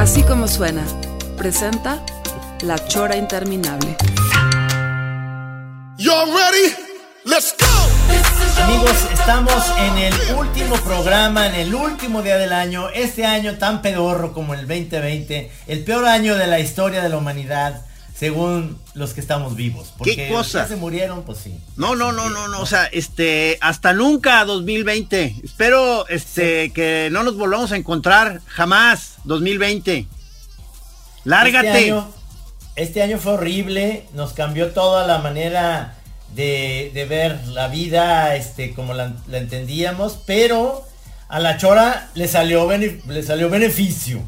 Así como suena, presenta La Chora Interminable. Y'all ready? Let's go! Amigos, estamos en el último programa, en el último día del año, este año tan pedorro como el 2020, el peor año de la historia de la humanidad, según los que estamos vivos. Porque ¿Qué los cosa? que se murieron, pues sí. No, no, no, no, no, o sea, este, hasta nunca 2020. Espero, este, que no nos volvamos a encontrar jamás 2020. Lárgate. Este año, este año fue horrible, nos cambió toda la manera de, de ver la vida, este, como la, la entendíamos, pero a la chora le salió, bene- le salió beneficio.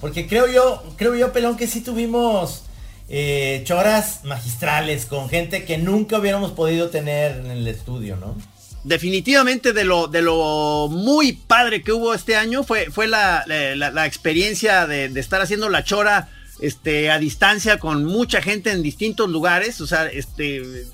Porque creo yo, creo yo, Pelón, que sí tuvimos eh, choras magistrales con gente que nunca hubiéramos podido tener en el estudio, ¿no? Definitivamente de lo, de lo muy padre que hubo este año fue, fue la, la- experiencia de, estar haciendo la chora este, a distancia con mucha gente en distintos lugares. O sea, este.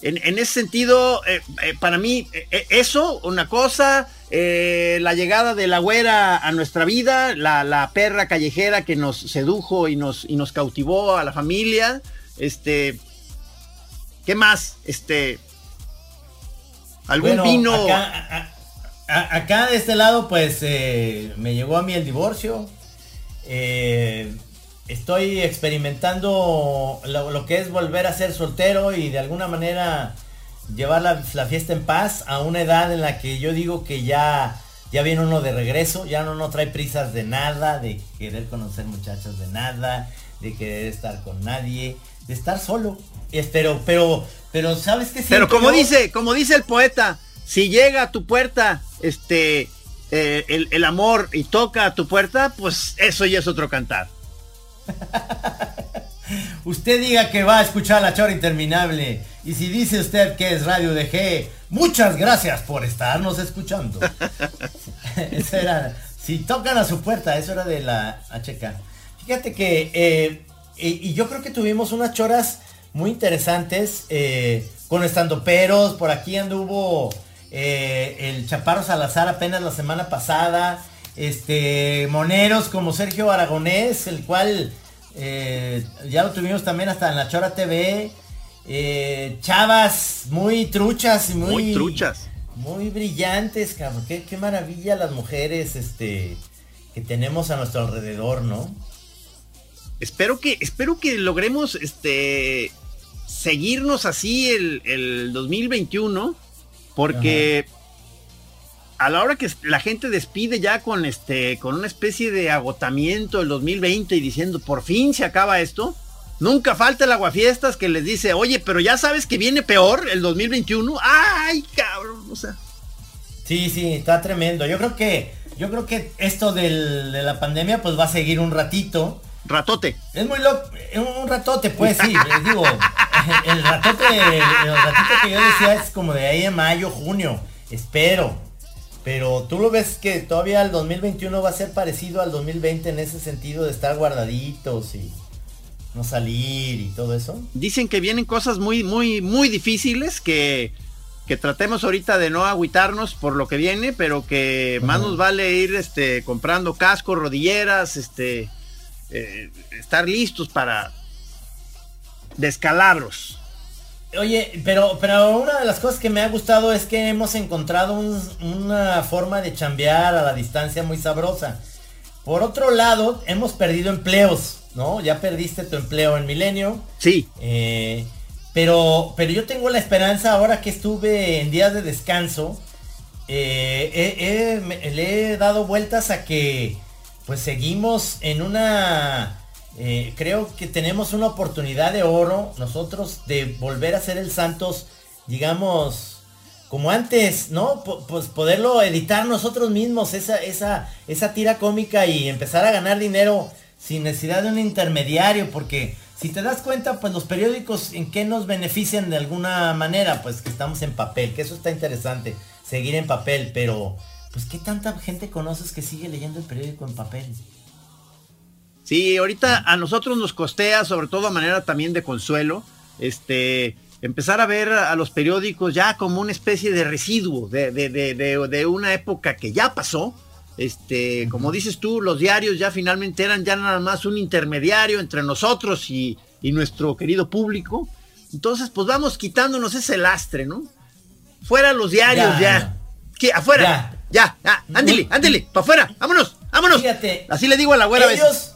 En, en ese sentido, eh, eh, para mí, eso, una cosa, eh, la llegada de la güera a nuestra vida, la, la perra callejera que nos sedujo y nos, y nos cautivó a la familia, este, ¿qué más? Este, algún Bueno, vino. Acá, a- a- acá de este lado, pues eh, me llegó a mí el divorcio. Eh, estoy experimentando lo, lo que es volver a ser soltero y de alguna manera llevar la, la fiesta en paz a una edad en la que yo digo que ya, ya viene uno de regreso, ya no, no trae prisas de nada, de querer conocer muchachas de nada, de querer estar con nadie, de estar solo. Pero, pero, pero, ¿sabes qué? Pero como yo? dice, como dice el poeta, si llega a tu puerta, este, eh, el, el amor y toca a tu puerta, pues eso ya es otro cantar. Usted diga que va a escuchar la chora interminable. Y si dice usted que es Radio DG, muchas gracias por estarnos escuchando. eso era. Si tocan a su puerta, eso era de la HK. Fíjate que. eh, y, y yo creo que tuvimos unas choras muy interesantes. eh, con estandoperos. Por aquí anduvo eh, el Chaparro Salazar apenas la semana pasada. Este. Moneros como Sergio Aragonés, el cual. Eh, ya lo tuvimos también hasta en la Chora TV. Eh, chavas muy truchas y muy, Muy truchas. Muy brillantes, cabrón. Qué, qué maravilla las mujeres este, que tenemos a nuestro alrededor, ¿no? Espero que, espero que logremos este seguirnos así el, el 2021. Porque a la hora que la gente despide ya con este, con una especie de agotamiento el 2020 y diciendo por fin se acaba esto. Nunca falta el aguafiestas que les dice, oye, pero ya sabes que viene peor el 2021. ¡Ay, cabrón! O sea. Sí, sí, está tremendo. Yo creo que, yo creo que esto del- de la pandemia pues va a seguir un ratito. Ratote. Es muy loco, un ratote, pues sí, les digo, el ratote, el ratito que yo decía es como de ahí en mayo, junio, espero. Pero tú lo ves que todavía el 2021 va a ser parecido al 2020 en ese sentido de estar guardaditos y no salir y todo eso. Dicen que vienen cosas muy, muy, muy difíciles que, que tratemos ahorita de no agüitarnos por lo que viene, pero que más nos vale ir este, comprando cascos, rodilleras, este, eh, estar listos para descalabros. Oye, pero, pero una de las cosas que me ha gustado es que hemos encontrado un- una forma de chambear a la distancia muy sabrosa. Por otro lado, hemos perdido empleos, ¿no? Ya perdiste tu empleo en Milenio. Sí. Eh, pero, pero yo tengo la esperanza ahora que estuve en días de descanso. eh, me- le he dado vueltas a que pues seguimos en una... eh, creo que tenemos una oportunidad de oro nosotros de volver a ser el Santos, digamos, como antes, ¿no? pues poderlo editar nosotros mismos, esa, esa, esa tira cómica y empezar a ganar dinero sin necesidad de un intermediario, porque si te das cuenta, pues los periódicos en qué nos benefician de alguna manera, pues que estamos en papel, que eso está interesante, seguir en papel, pero pues qué tanta gente conoces que sigue leyendo el periódico en papel. Sí, ahorita a nosotros nos costea, sobre todo a manera también de consuelo, este, empezar a ver a los periódicos ya como una especie de residuo de, de, de, de una época que ya pasó. Este, como dices tú, los diarios ya finalmente eran ya nada más un intermediario entre nosotros y, y nuestro querido público. Entonces, pues vamos quitándonos ese lastre, ¿no? Fuera los diarios ya. ¿Qué? Afuera. Ya, ya. Ándele, ándele, para afuera. Vámonos, vámonos. Fíjate. Así le digo a la güera ellos,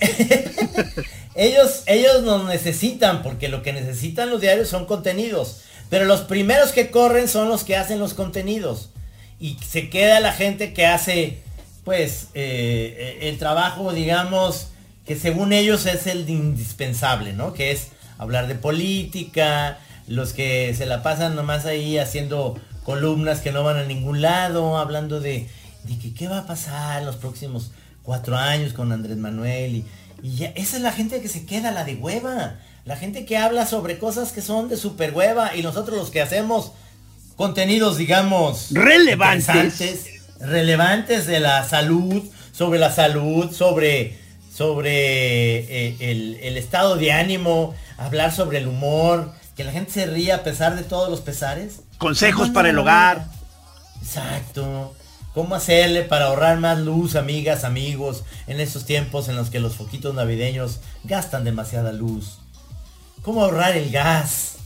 ellos, ellos nos necesitan, porque lo que necesitan los diarios son contenidos. Pero los primeros que corren son los que hacen los contenidos. Y se queda la gente que hace, pues, eh, el trabajo, digamos, que según ellos es el indispensable, ¿no? Que es hablar de política, los que se la pasan nomás ahí haciendo columnas que no van a ningún lado, hablando de, de que qué va a pasar en los próximos cuatro años con Andrés Manuel y, y ya, esa es la gente que se queda, la de hueva. La gente que habla sobre cosas que son de super hueva y nosotros los que hacemos contenidos, digamos, relevantes. Relevantes de la salud, sobre la salud, sobre, sobre eh, el, el, estado de ánimo, hablar sobre el humor, que la gente se ría a pesar de todos los pesares. Consejos para el hogar. Exacto. ¿Cómo hacerle para ahorrar más luz, amigas, amigos, en esos tiempos en los que los foquitos navideños gastan demasiada luz? ¿Cómo ahorrar el gas?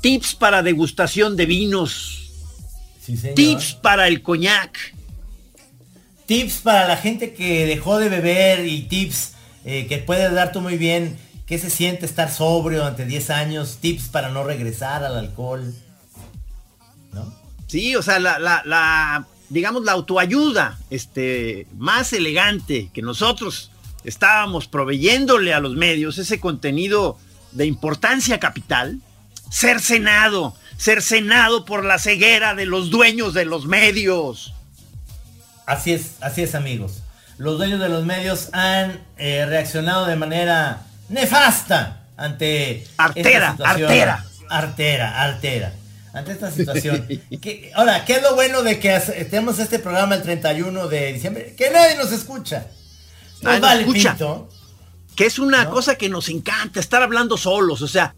Tips para degustación de vinos. Tips para el coñac. Tips para la gente que dejó de beber y tips eh, que puede dar tú muy bien. ¿Qué se siente estar sobrio durante 10 años? Tips para no regresar al alcohol. ¿No? Sí, o sea, la, la digamos, la autoayuda este, más elegante que nosotros estábamos proveyéndole a los medios, ese contenido de importancia capital, cercenado, cercenado por la ceguera de los dueños de los medios. Así es, así es amigos. Los dueños de los medios han eh, reaccionado de manera nefasta ante... Artera, artera. Artera, artera ante esta situación. ahora, ¿qué es lo bueno de que estemos este programa el 31 de diciembre? Que nadie nos escucha. Nos vale escucha. Que es una cosa que nos encanta, estar hablando solos. O sea,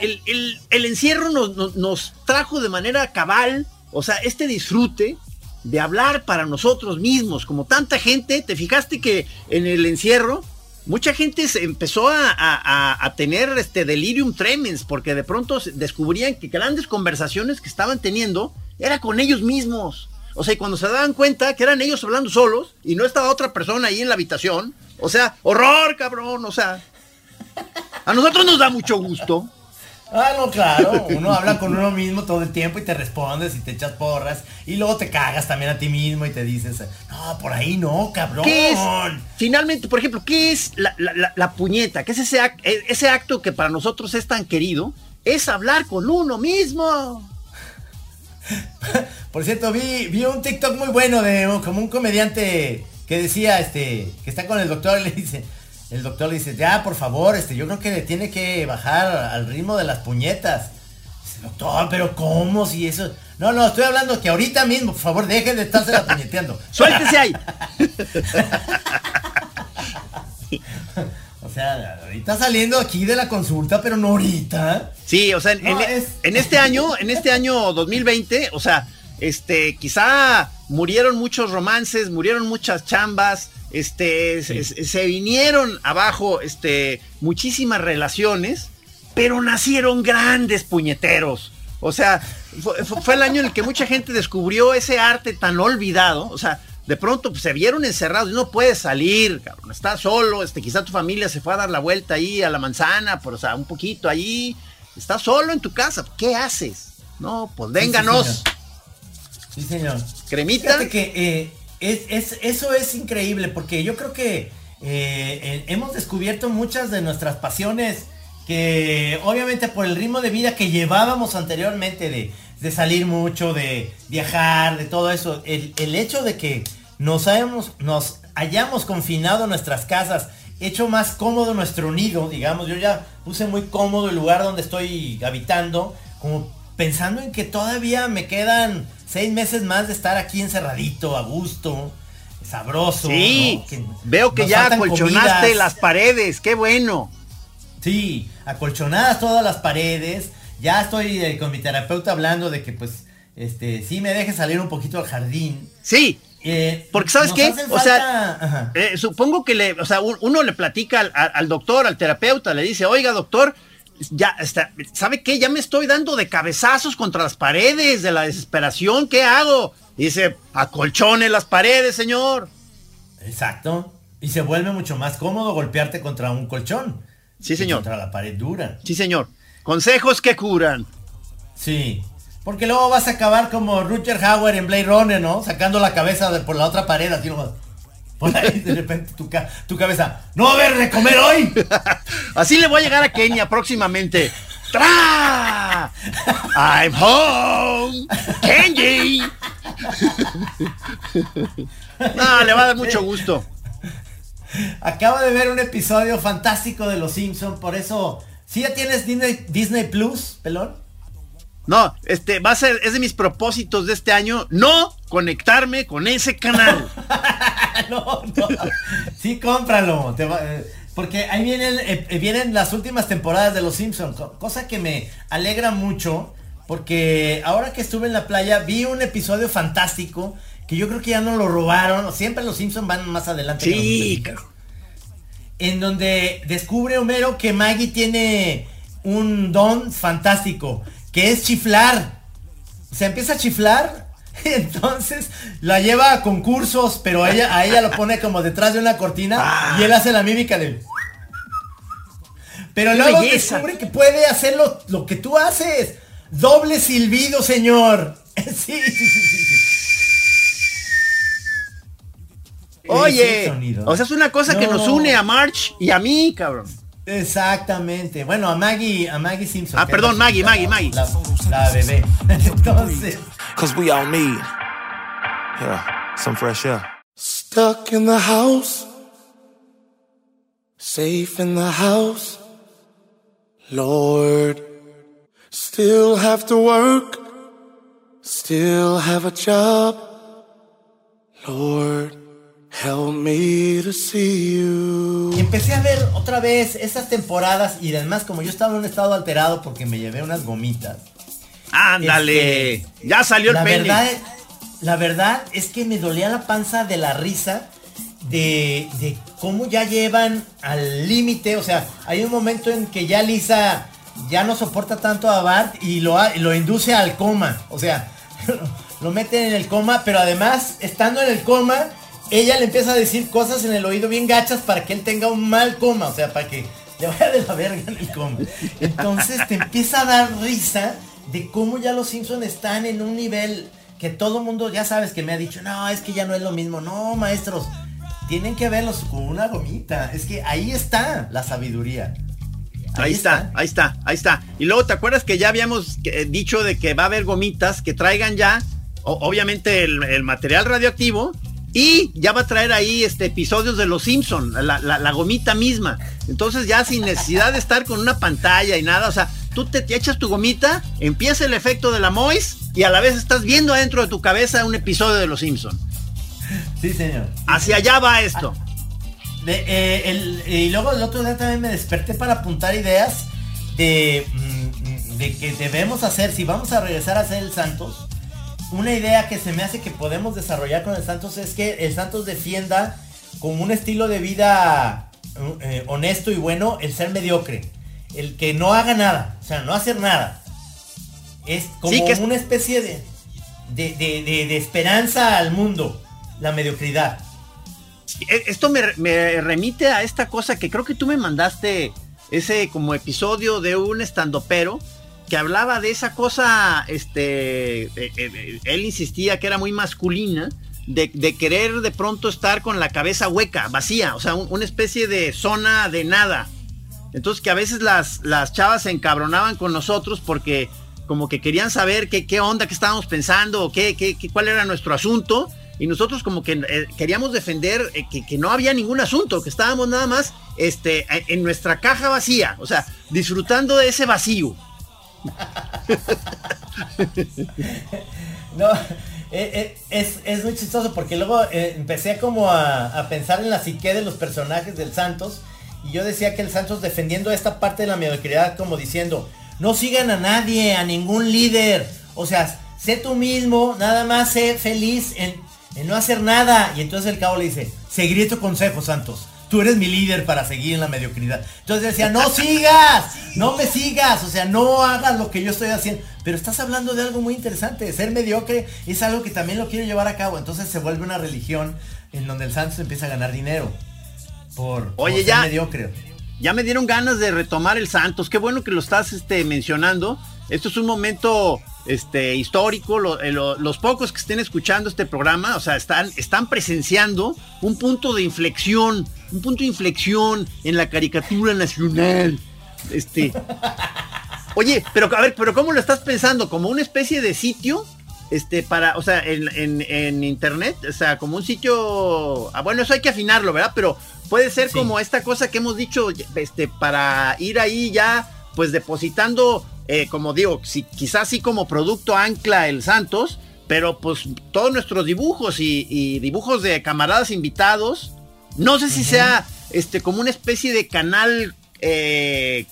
el, encierro nos, nos trajo de manera cabal, o sea, este disfrute de hablar para nosotros mismos, como tanta gente, te fijaste que en el encierro mucha gente se empezó a, tener este delirium tremens porque de pronto descubrían que grandes conversaciones que estaban teniendo era con ellos mismos. O sea, y cuando se daban cuenta que eran ellos hablando solos y no estaba otra persona ahí en la habitación, o sea, horror, cabrón, o sea, a nosotros nos da mucho gusto Ah, no, claro. Uno habla con uno mismo todo el tiempo y te respondes y te echas porras. Y luego te cagas también a ti mismo y te dices, no, por ahí no, cabrón. Finalmente, por ejemplo, ¿qué es la, puñeta? ¿Qué es ese, e, ese acto que para nosotros es tan querido? Es hablar con uno mismo. Por cierto, vi, vi un TikTok muy bueno de como un comediante que decía, este, que está con el doctor y le dice, el doctor le dice, ya, por favor, este, yo creo que le tiene que bajar al ritmo de las puñetas. Dice, doctor, pero ¿cómo? Si eso. No, no, estoy hablando que ahorita mismo, por favor, dejen de estarse la puñeteando. Suéltese ahí. o sea, ahorita saliendo aquí de la consulta, pero no ahorita. Sí, o sea, en, en este año, en este año 2020, o sea, este, quizá murieron muchos romances, murieron muchas chambas, este, se, vinieron abajo este, muchísimas relaciones, pero nacieron grandes puñeteros. O sea, fue, el año en el que mucha gente descubrió ese arte tan olvidado. O sea, de pronto pues, se vieron encerrados y no puedes salir, cabrón. Estás solo, este, quizá tu familia se fue a dar la vuelta ahí a la manzana, pero o sea, un poquito ahí. Estás solo en tu casa. ¿Qué haces? No, pues vénganos. Sí, señor. Cremita. que eh, es, eso es increíble porque yo creo que eh, hemos descubierto muchas de nuestras pasiones que obviamente por el ritmo de vida que llevábamos anteriormente de, de salir mucho, de viajar, de todo eso, el, el hecho de que nos hayamos, nos hayamos confinado en nuestras casas, hecho más cómodo nuestro nido, digamos, yo ya puse muy cómodo el lugar donde estoy habitando, como pensando en que todavía me quedan seis meses más de estar aquí encerradito, a gusto, sabroso. Sí, ¿no? Que veo que ya acolchonaste comidas. las paredes, qué bueno. Sí, acolchonadas todas las paredes. Ya estoy eh, con mi terapeuta hablando de que pues, este, sí me deje salir un poquito al jardín. Sí, Eh, Porque ¿sabes qué? O sea. Eh, supongo que le, o sea, un- uno le platica al doctor, al terapeuta, le dice, oiga doctor, ya está, ¿sabe qué? Ya me estoy dando de cabezazos contra las paredes de la desesperación, ¿qué hago? Dice, acolchone las paredes, señor. Exacto. Y se vuelve mucho más cómodo golpearte contra un colchón. Sí, señor. Contra la pared dura. Sí, señor. Consejos que curan. Sí. Porque luego vas a acabar como Rutger Hauer en Blade Runner, ¿no? Sacando la cabeza de por la otra pared, así nomás. Por ahí de repente tu, ca- tu cabeza. ¡No va a haber de comer hoy! Así le voy a llegar a Kenia próximamente. ¡Tra! I'm home. Kenji. No, le va a dar mucho gusto. Acabo de ver un episodio fantástico de Los Simpsons, por eso. ¿Sí ya tienes Disney, Disney Plus, pelón? No, este va a ser, es de mis propósitos de este año, no conectarme con ese canal. no, no. Sí, cómpralo. te va- eh, porque ahí vienen, eh, eh, vienen las últimas temporadas de Los Simpsons, co- cosa que me alegra mucho. Porque ahora que estuve en la playa vi un episodio fantástico que yo creo que ya no lo robaron. Siempre los Simpsons van más adelante. que Sí, nosotros. en donde descubre Homero que Maggie tiene un don fantástico, que es chiflar. Se empieza a chiflar, entonces la lleva a concursos, pero a ella, a ella lo pone como detrás de una cortina y él hace la mímica de... Pero ¡Qué luego belleza! descubre que puede hacer lo, lo que tú haces. Doble silbido, señor. Sí, sí, sí, sí, Oye, o sea, es una cosa que No. nos une a March y a mí, cabrón. Exactamente. Bueno, a Maggie, a Maggie Simpson. Ah, perdón, es la Maggie, Maggie, la- La, la bebé. Entonces, Cause we all need, yeah, some fresh air. Stuck in the house, safe in the house. Lord, still have to work, still have a job. Lord, help me to see you. y empecé a ver otra vez esas temporadas y además como yo estaba en un estado alterado porque me llevé unas gomitas. Ándale, Este, ya salió el la pene. verdad, la verdad es que me dolía la panza de la risa de, de cómo ya llevan al límite. O sea, hay un momento en que ya Lisa ya no soporta tanto a Bart y lo, lo induce al coma. O sea, lo meten en el coma, pero además, estando en el coma, ella le empieza a decir cosas en el oído bien gachas para que él tenga un mal coma. O sea, para que le vaya de la verga en el coma. Entonces te empieza a dar risa de cómo ya los Simpsons están en un nivel que todo mundo ya sabes que me ha dicho, no, es que ya no es lo mismo. No, maestros, tienen que verlos con una gomita. Es que ahí está la sabiduría. Ahí está, ahí está, ahí está. Y luego, ¿te acuerdas que ya habíamos eh, dicho de que va a haber gomitas que traigan ya, obviamente, el, el material radioactivo? Y ya va a traer ahí este episodios de Los Simpson, la, la- la gomita misma. Entonces ya sin necesidad de estar con una pantalla y nada, o sea, tú te, te echas tu gomita, empieza el efecto de la Mois y a la vez estás viendo adentro de tu cabeza un episodio de Los Simpson. Sí, señor. Hacia allá va esto. De, eh, el- y luego el otro día también me desperté para apuntar ideas de, mm, de que debemos hacer, si vamos a regresar a hacer el Santos, una idea que se me hace que podemos desarrollar con el Santos es que el Santos defienda con un estilo de vida eh, honesto y bueno el ser mediocre. El que no haga nada, o sea, no hacer nada. Es como Sí, que es- una especie de, de, de- de- de esperanza al mundo, la mediocridad. E- Esto me, me remite a esta cosa que creo que tú me mandaste ese como episodio de un estandopero que hablaba de esa cosa, este, eh, eh, él insistía que era muy masculina, de, querer de pronto estar con la cabeza hueca, vacía, o sea, un- una especie de zona de nada. Entonces que a veces las, las chavas se encabronaban con nosotros porque como que querían saber qué, qué onda, qué estábamos pensando, qué, qué, qué, cuál era nuestro asunto. Y nosotros como que eh, queríamos defender eh, que, que, no había ningún asunto, que estábamos nada más este, en nuestra caja vacía, o sea, disfrutando de ese vacío. No, eh, es, es, muy chistoso porque luego empecé como a, a, pensar en la psique de los personajes del Santos y yo decía que el Santos defendiendo esta parte de la mediocridad como diciendo, no sigan a nadie, a ningún líder, o sea, sé tú mismo, nada más sé feliz en, en no hacer nada. Y entonces el cabo le dice, seguiré tu consejo, Santos. Tú eres mi líder para seguir en la mediocridad. Entonces decía, no sigas, no me sigas, o sea, no hagas lo que yo estoy haciendo. Pero estás hablando de algo muy interesante. Ser mediocre es algo que también lo quiero llevar a cabo. Entonces se vuelve una religión en donde el Santos empieza a ganar dinero. Por, Oye, por ya, ser mediocre. Ya me dieron ganas de retomar el Santos. Qué bueno que lo estás este, mencionando. Esto es un momento este, histórico. Lo, eh, lo, los pocos que estén escuchando este programa, o sea, están, están presenciando un punto de inflexión, un punto de inflexión en la caricatura nacional. Este. Oye, pero a ver, pero ¿cómo lo estás pensando? ¿Como una especie de sitio? Este, para, o sea, en, en, en internet, o sea, como un sitio. Ah, bueno, eso hay que afinarlo, ¿verdad? Pero puede ser sí. como esta cosa que hemos dicho, este, para ir ahí ya, pues depositando, eh, como digo, si, quizás así como producto ancla el Santos, pero pues todos nuestros dibujos y, y dibujos de camaradas invitados, no sé si uh -huh. sea este como una especie de canal eh,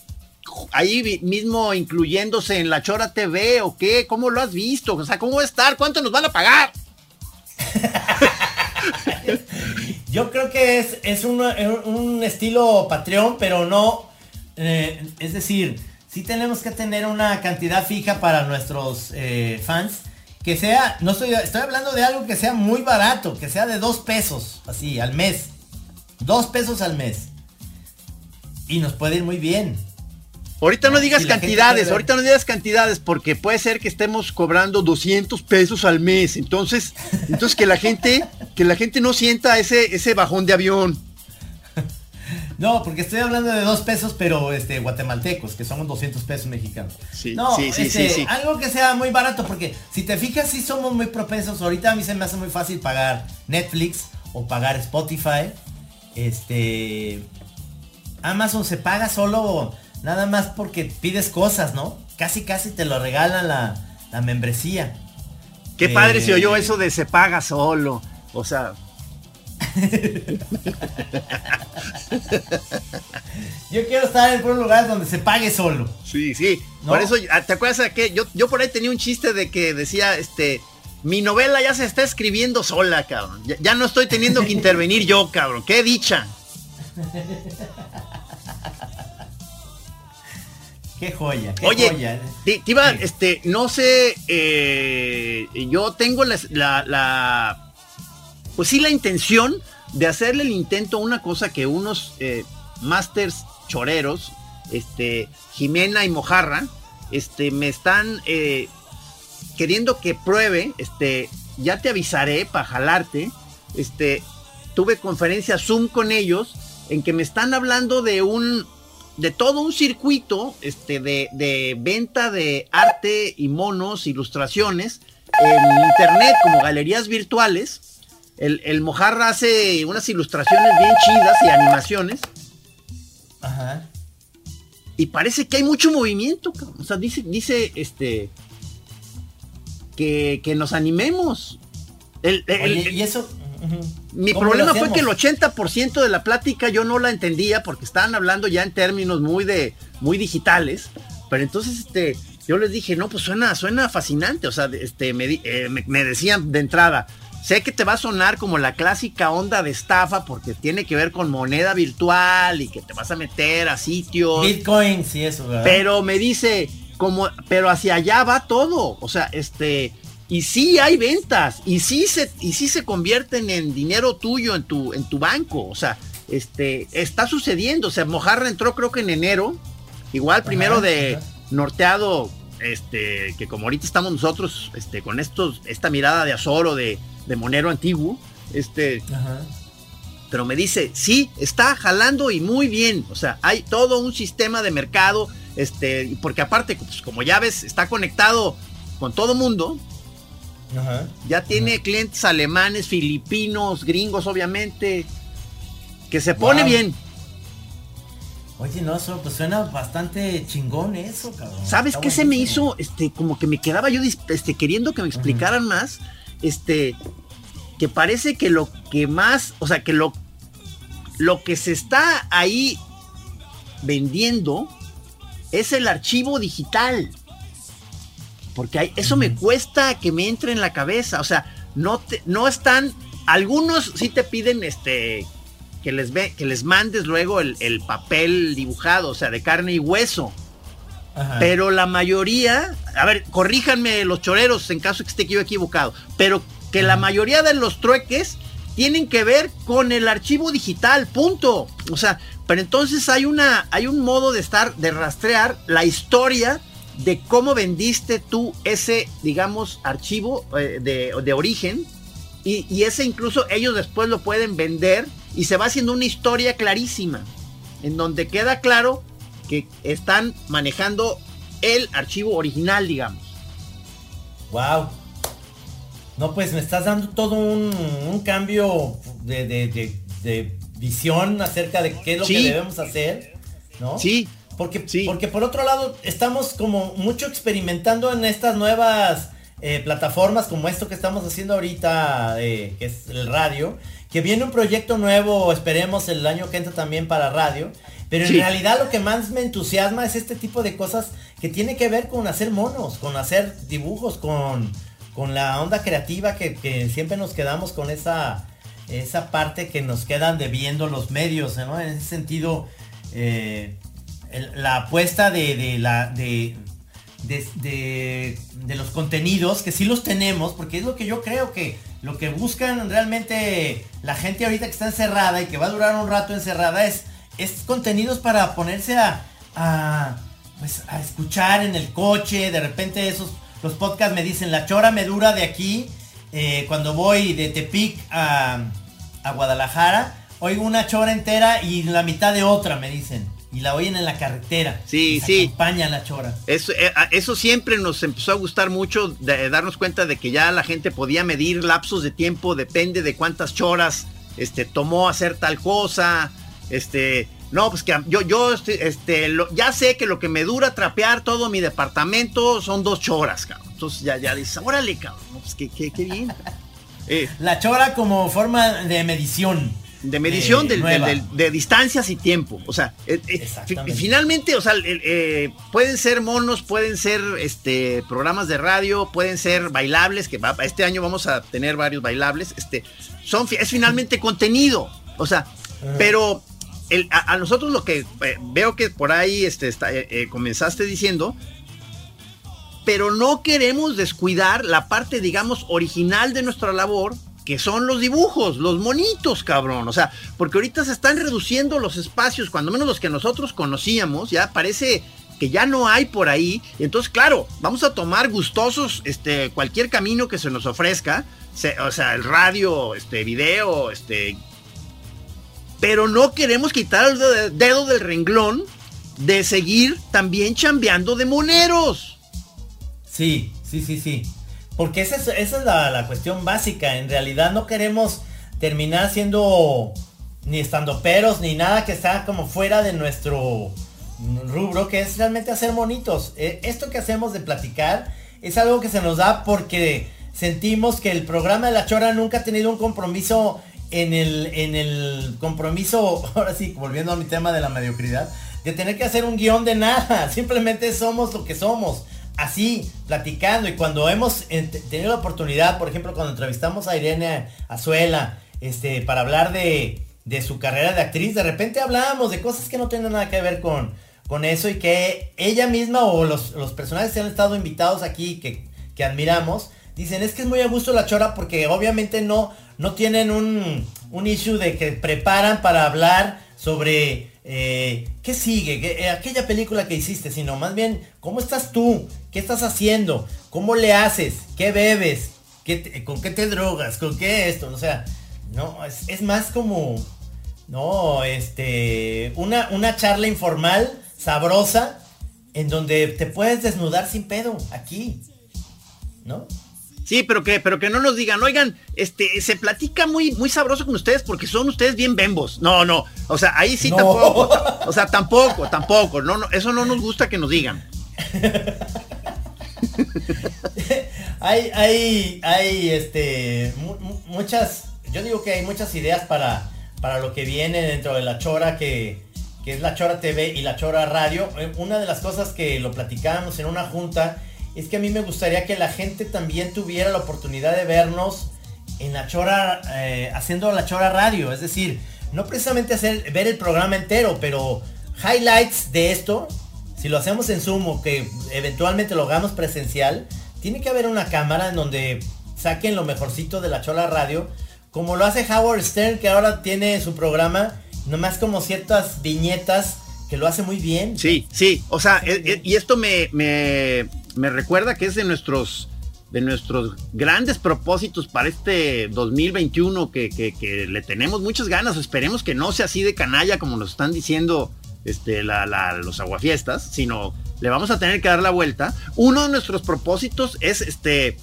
ahí mismo incluyéndose en la Chora TV o qué, ¿cómo lo has visto? O sea, ¿cómo va a estar? ¿Cuánto nos van a pagar? Yo creo que es, es un, un, estilo Patreon, pero no, eh, es decir, sí tenemos que tener una cantidad fija para nuestros eh, fans, que sea, no estoy, estoy hablando de algo que sea muy barato, que sea de dos pesos, así, al mes, dos pesos al mes, y nos puede ir muy bien. Ahorita no digas si cantidades, ahorita no digas cantidades porque puede ser que estemos cobrando 200 pesos al mes. Entonces, entonces que la gente, que la gente no sienta ese, ese bajón de avión. No, porque estoy hablando de dos pesos, pero este guatemaltecos, que son 200 pesos mexicanos. Sí, no, sí, sí, este, sí, sí, algo que sea muy barato, porque si te fijas, sí somos muy propensos. Ahorita a mí se me hace muy fácil pagar Netflix o pagar Spotify. Este, Amazon se paga solo Nada más porque pides cosas, ¿no? Casi, casi te lo regalan la, la membresía. Qué eh... padre se oyó eso de se paga solo. O sea. Yo quiero estar en un lugar donde se pague solo. Sí, sí. ¿No? Por eso, ah, ¿te acuerdas de que yo, yo por ahí tenía un chiste de que decía, este, mi novela ya se está escribiendo sola, cabrón. Ya, ya no estoy teniendo que intervenir yo, cabrón. Qué dicha. Qué joya, qué Oye, joya. Te, te iba, sí. este, no sé, eh, yo tengo la, la, la, pues sí, la intención de hacerle el intento a una cosa que unos eh, masters choreros, este, Jimena y Mojarra, este, me están eh, queriendo que pruebe, este, ya te avisaré para jalarte, este, tuve conferencia Zoom con ellos en que me están hablando de un de todo un circuito este, de, de, venta de arte y monos, ilustraciones en internet como galerías virtuales. El, el, Mojarra hace unas ilustraciones bien chidas y animaciones. Ajá. Y parece que hay mucho movimiento. O sea, dice, dice este que, que nos animemos. El, el, Oye, y eso. Uh -huh. Mi problema fue que el 80% de la plática yo no la entendía porque estaban hablando ya en términos muy de muy digitales, pero entonces este yo les dije, "No, pues suena suena fascinante", o sea, este me, eh, me, me decían de entrada, sé que te va a sonar como la clásica onda de estafa porque tiene que ver con moneda virtual y que te vas a meter a sitios Bitcoin, sí eso, ¿verdad? Pero me dice, como pero hacia allá va todo, o sea, este y sí hay ventas y sí se y sí se convierten en dinero tuyo en tu en tu banco o sea este está sucediendo o sea Mojarra entró creo que en enero igual primero ajá, de ajá. norteado este que como ahorita estamos nosotros este con estos esta mirada de azoro de, de monero antiguo este ajá. pero me dice, sí, está jalando y muy bien. O sea, hay todo un sistema de mercado, este, porque aparte, pues, como ya ves, está conectado con todo mundo. Ya tiene clientes alemanes, filipinos, gringos, obviamente, que se pone bien. Oye, no, eso pues suena bastante chingón eso, cabrón. ¿Sabes qué se me hizo? Este, como que me quedaba yo este, queriendo que me explicaran más. Este, que parece que lo que más, o sea, que lo, lo que se está ahí vendiendo es el archivo digital. Porque eso me cuesta que me entre en la cabeza. O sea, no, te, no están. Algunos sí te piden este. Que les, ve, que les mandes luego el, papel dibujado, o sea, de carne y hueso. Pero la mayoría, a ver, corríjanme los choreros en caso que esté yo equivocado, pero que la mayoría de los trueques tienen que ver con el archivo digital, punto. O sea, pero entonces hay una, hay un modo de estar, de rastrear la historia de cómo vendiste tú ese, digamos, archivo eh, de, origen. Y, ese incluso ellos después lo pueden vender y se va haciendo una historia clarísima. En donde queda claro que están manejando el archivo original, digamos. Wow. No, pues me estás dando todo un, cambio de, visión acerca de qué es lo que debemos hacer, ¿no? Sí, porque, porque por otro lado, estamos como mucho experimentando en estas nuevas eh, plataformas como esto que estamos haciendo ahorita, eh, que es el radio, que viene un proyecto nuevo, esperemos el año que entra también para radio, pero en realidad lo que más me entusiasma es este tipo de cosas que tiene que ver con hacer monos, con hacer dibujos, con, con la onda creativa que, siempre nos quedamos con esa, esa parte que nos quedan debiendo los medios, ¿no? En ese sentido, eh, la apuesta de, la de, de, los contenidos, que sí los tenemos, porque es lo que yo creo que lo que buscan realmente la gente ahorita que está encerrada y que va a durar un rato encerrada es, es contenidos para ponerse a, a, pues, escuchar en el coche, de repente esos, los podcasts me dicen, la chora me dura de aquí, eh, cuando voy de Tepic a, a Guadalajara, oigo una chora entera y la mitad de otra, me dicen y la oyen en la carretera. Sí, sí. Acompaña la chora. Eso, eh, eso siempre nos empezó a gustar mucho, de, darnos cuenta de que ya la gente podía medir lapsos de tiempo, depende de cuántas choras este, tomó hacer tal cosa. Este, no, pues que yo, yo este, este ya sé que lo que me dura trapear todo mi departamento son dos choras, cabrón. Entonces ya, ya dices, órale, cabrón, pues qué, qué, qué bien. Eh. La chora como forma de medición de medición eh, de, distancias y tiempo. O sea, eh, eh, finalmente, o sea, pueden ser monos, pueden ser este, programas de radio, pueden ser bailables, que este año vamos a tener varios bailables. Este, son, es finalmente contenido. O sea, pero a, nosotros lo que veo que por ahí este, comenzaste diciendo, pero no queremos descuidar la parte, digamos, original de nuestra labor que son los dibujos, los monitos, cabrón. O sea, porque ahorita se están reduciendo los espacios, cuando menos los que nosotros conocíamos, ya parece que ya no hay por ahí. entonces, claro, vamos a tomar gustosos este, cualquier camino que se nos ofrezca. o sea, el radio, este, video, este. Pero no queremos quitar el dedo del renglón de seguir también chambeando de moneros. Sí, sí, sí, sí. Porque esa es, la, cuestión básica. En realidad no queremos terminar siendo ni estando peros ni nada que está como fuera de nuestro rubro, que es realmente hacer monitos. E, esto que hacemos de platicar es algo que se nos da porque sentimos que el programa de la Chora nunca ha tenido un compromiso en el, en el compromiso, ahora sí, volviendo a mi tema de la mediocridad, de tener que hacer un guion de nada. Simplemente somos lo que somos así, platicando. Y cuando hemos tenido la oportunidad, por ejemplo, cuando entrevistamos a Irene Azuela, este, para hablar de, su carrera de actriz, de repente hablábamos de cosas que no tienen nada que ver con, con eso y que ella misma o los, personajes que han estado invitados aquí, que, que, admiramos, dicen, es que es muy a gusto la chora porque obviamente no, no tienen un, un issue de que preparan para hablar sobre eh, ¿qué sigue? Eh, aquella película que hiciste, sino más bien, ¿cómo estás tú? ¿Qué estás haciendo? ¿Cómo le haces? ¿Qué bebes? ¿Con qué te drogas? ¿Con qué esto? O sea, no, es, más como No, este, una, una charla informal, sabrosa, en donde te puedes desnudar sin pedo, aquí, ¿no? Sí, pero que, pero que no nos digan, oigan, este, se platica muy, muy sabroso con ustedes porque son ustedes bien bembos. No, no, o sea, ahí sí No. tampoco, o sea, tampoco, tampoco, no, no, eso no nos gusta que nos digan. hay, hay, hay, este, mu- mu- muchas, yo digo que hay muchas ideas para, para lo que viene dentro de la Chora, que, que es la Chora TV y la Chora Radio. Eh, Una de las cosas que lo platicábamos en una junta es que a mí me gustaría que la gente también tuviera la oportunidad de vernos en la Chora, eh, haciendo la Chora Radio. Es decir, no precisamente hacer, ver el programa entero, pero highlights de esto, si lo hacemos en Zoom o que eventualmente lo hagamos presencial, tiene que haber una cámara en donde saquen lo mejorcito de la Chola Radio, como lo hace Howard Stern, que ahora tiene su programa, nomás como ciertas viñetas que lo hace muy bien. Sí, sí, o sea, eh, eh, y esto me, me, me recuerda que es de nuestros de nuestros grandes propósitos para este 2021 que, que- que le tenemos muchas ganas. Esperemos que no sea así de canalla como nos están diciendo este, la- la- los aguafiestas, sino le vamos a tener que dar la vuelta. Uno de nuestros propósitos es este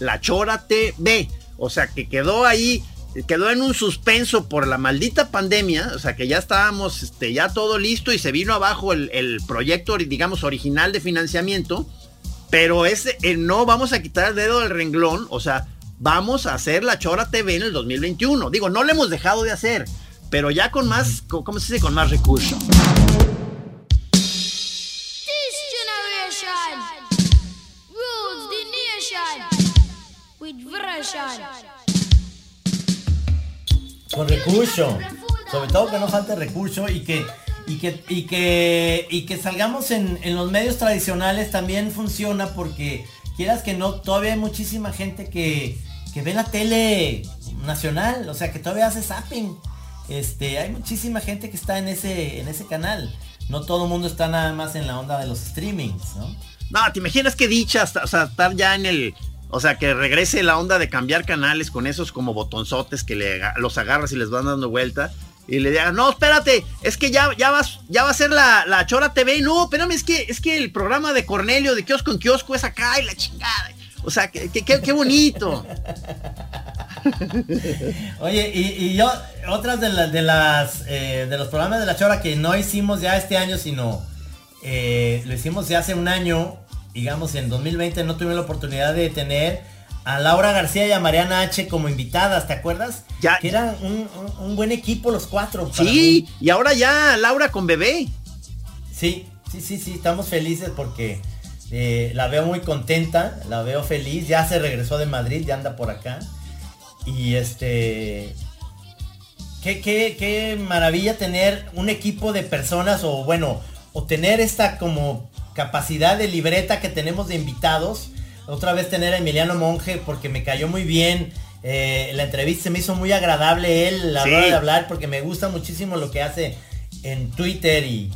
la Chora TV. O sea, que quedó ahí, quedó en un suspenso por la maldita pandemia. O sea, que ya estábamos, este, ya todo listo y se vino abajo el, el proyecto, digamos, original de financiamiento. Pero ese, eh, no vamos a quitar el dedo del renglón. O sea, vamos a hacer la Chora TV en el 2021. Digo, no lo hemos dejado de hacer, pero ya con más, ¿cómo se dice? Con más recursos. This con recurso. Sobre todo que no falte recurso y que y que y que y que salgamos en, en los medios tradicionales también funciona porque quieras que no, todavía hay muchísima gente que, que ve la tele nacional, o sea que todavía hace zapping. Este, hay muchísima gente que está en ese, en ese canal. No todo el mundo está nada más en la onda de los streamings, ¿no? No, ¿te imaginas qué dicha? hasta- o sea, estar ya en el... O sea, que regrese la onda de cambiar canales con esos como botonzotes que los agarras y les van dando vuelta. Y le digan, no, espérate, es que ya, ya, vas, ya va a ser la, la Chora TV. No, espérame, es que, es que el programa de Cornelio de kiosco en kiosco es acá y la chingada. O sea, qué, qué- bonito. Oye, y, yo, otras de, las de las eh, de los programas de la Chora que no hicimos ya este año, sino eh, lo hicimos ya hace un año, digamos en 2020 no tuve la oportunidad de tener a Laura García y a Mariana H como invitadas, ¿te acuerdas? Ya. Que eran un, un- un buen equipo los cuatro. Sí, y ahora ya Laura con bebé. Sí, sí, sí, sí, estamos felices porque eh, la veo muy contenta, la veo feliz, ya se regresó de Madrid, ya anda por acá. Y este... Qué, qué, qué maravilla tener un equipo de personas o bueno, o tener esta como capacidad de libreta que tenemos de invitados. Otra vez tener a Emiliano Monge porque me cayó muy bien. eh, la entrevista se me hizo muy agradable él a la Sí. hora de hablar porque me gusta muchísimo lo que hace en Twitter y,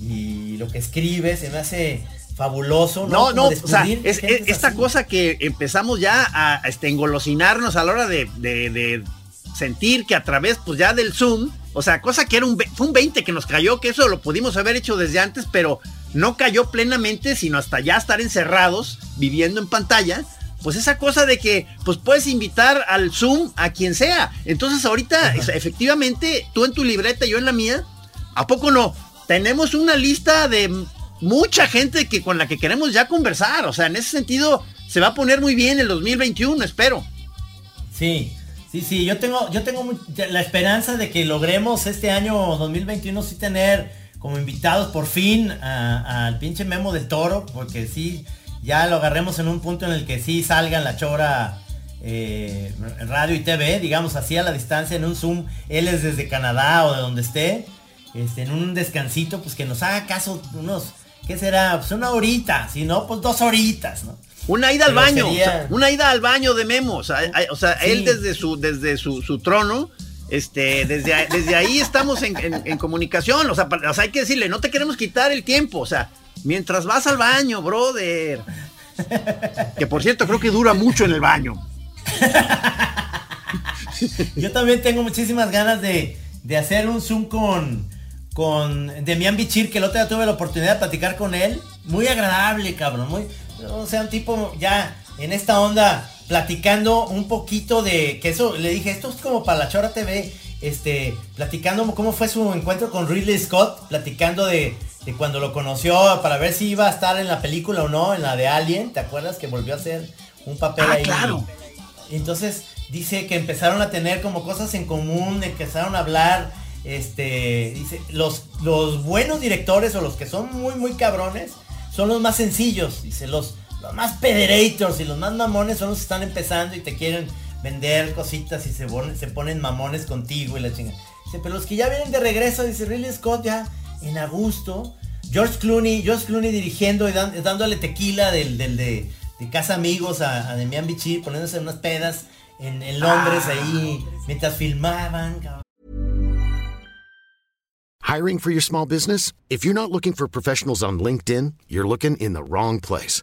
y lo que escribe. Se me hace fabuloso. No, no, o sea, es, esta así. cosa que empezamos ya a, a, este, engolosinarnos a la hora de, de- de sentir que a través, pues ya del Zoom, o sea, cosa que era un, fue un 20 que nos cayó, que eso lo pudimos haber hecho desde antes, pero no cayó plenamente, sino hasta ya estar encerrados, viviendo en pantalla. Pues esa cosa de que, pues puedes invitar al Zoom a quien sea. Entonces ahorita, efectivamente, tú en tu libreta, yo en la mía, ¿A poco no? Tenemos una lista de mucha gente que con la que queremos ya conversar. O sea, en ese sentido se va a poner muy bien el 2021, espero. Sí, sí, sí, yo tengo, yo tengo la esperanza de que logremos este año 2021 sí tener como invitados por fin al pinche Memo del Toro, porque sí, ya lo agarremos en un punto en el que sí salga en la chora eh, radio y TV, digamos así a la distancia, en un Zoom, él es desde Canadá o de donde esté, este, en un descansito, pues que nos haga caso unos, ¿qué será? Pues una horita, si no, pues dos horitas, ¿no? Una ida al baño, sería- o sea, una ida al baño de Memo. O sea, o sea, Sí. él desde su, desde su, su trono, este, desde, desde ahí estamos en, en- comunicación. O sea, pa- o sea, hay que decirle, no te queremos quitar el tiempo. O sea, mientras vas al baño, brother. Que por cierto, creo que dura mucho en el baño. Yo también tengo muchísimas ganas de, de hacer un Zoom con, con Demian Bichir, que el otro día tuve la oportunidad de platicar con él. Muy agradable, cabrón. Muy, o sea, un tipo ya en esta onda platicando un poquito de que eso le dije, esto es como para la Chora TV, este, platicando cómo fue su encuentro con Ridley Scott, platicando de, de cuando lo conoció para ver si iba a estar en la película o no, en la de Alien, ¿te acuerdas que volvió a hacer un papel Ah, ahí? claro. Entonces dice que empezaron a tener como cosas en común, empezaron a hablar, este, dice, los, los buenos directores o los que son muy, muy cabrones, son los más sencillos, dice, los, los más pederators y los más mamones son los que están empezando y te quieren vender cositas y se, ponen- se ponen mamones contigo y la chinga. Dice, pero los que ya vienen de regreso, dice Ridley Scott ya en agosto. George Clooney, George Clooney dirigiendo y dan- dándole tequila del, del de, de Casa Amigos a, a Demian Bichir, poniéndose unas pedas en, en Londres ahí, mientras filmaban. Hiring for your small business? If you're not looking for professionals on LinkedIn, you're looking in the wrong place.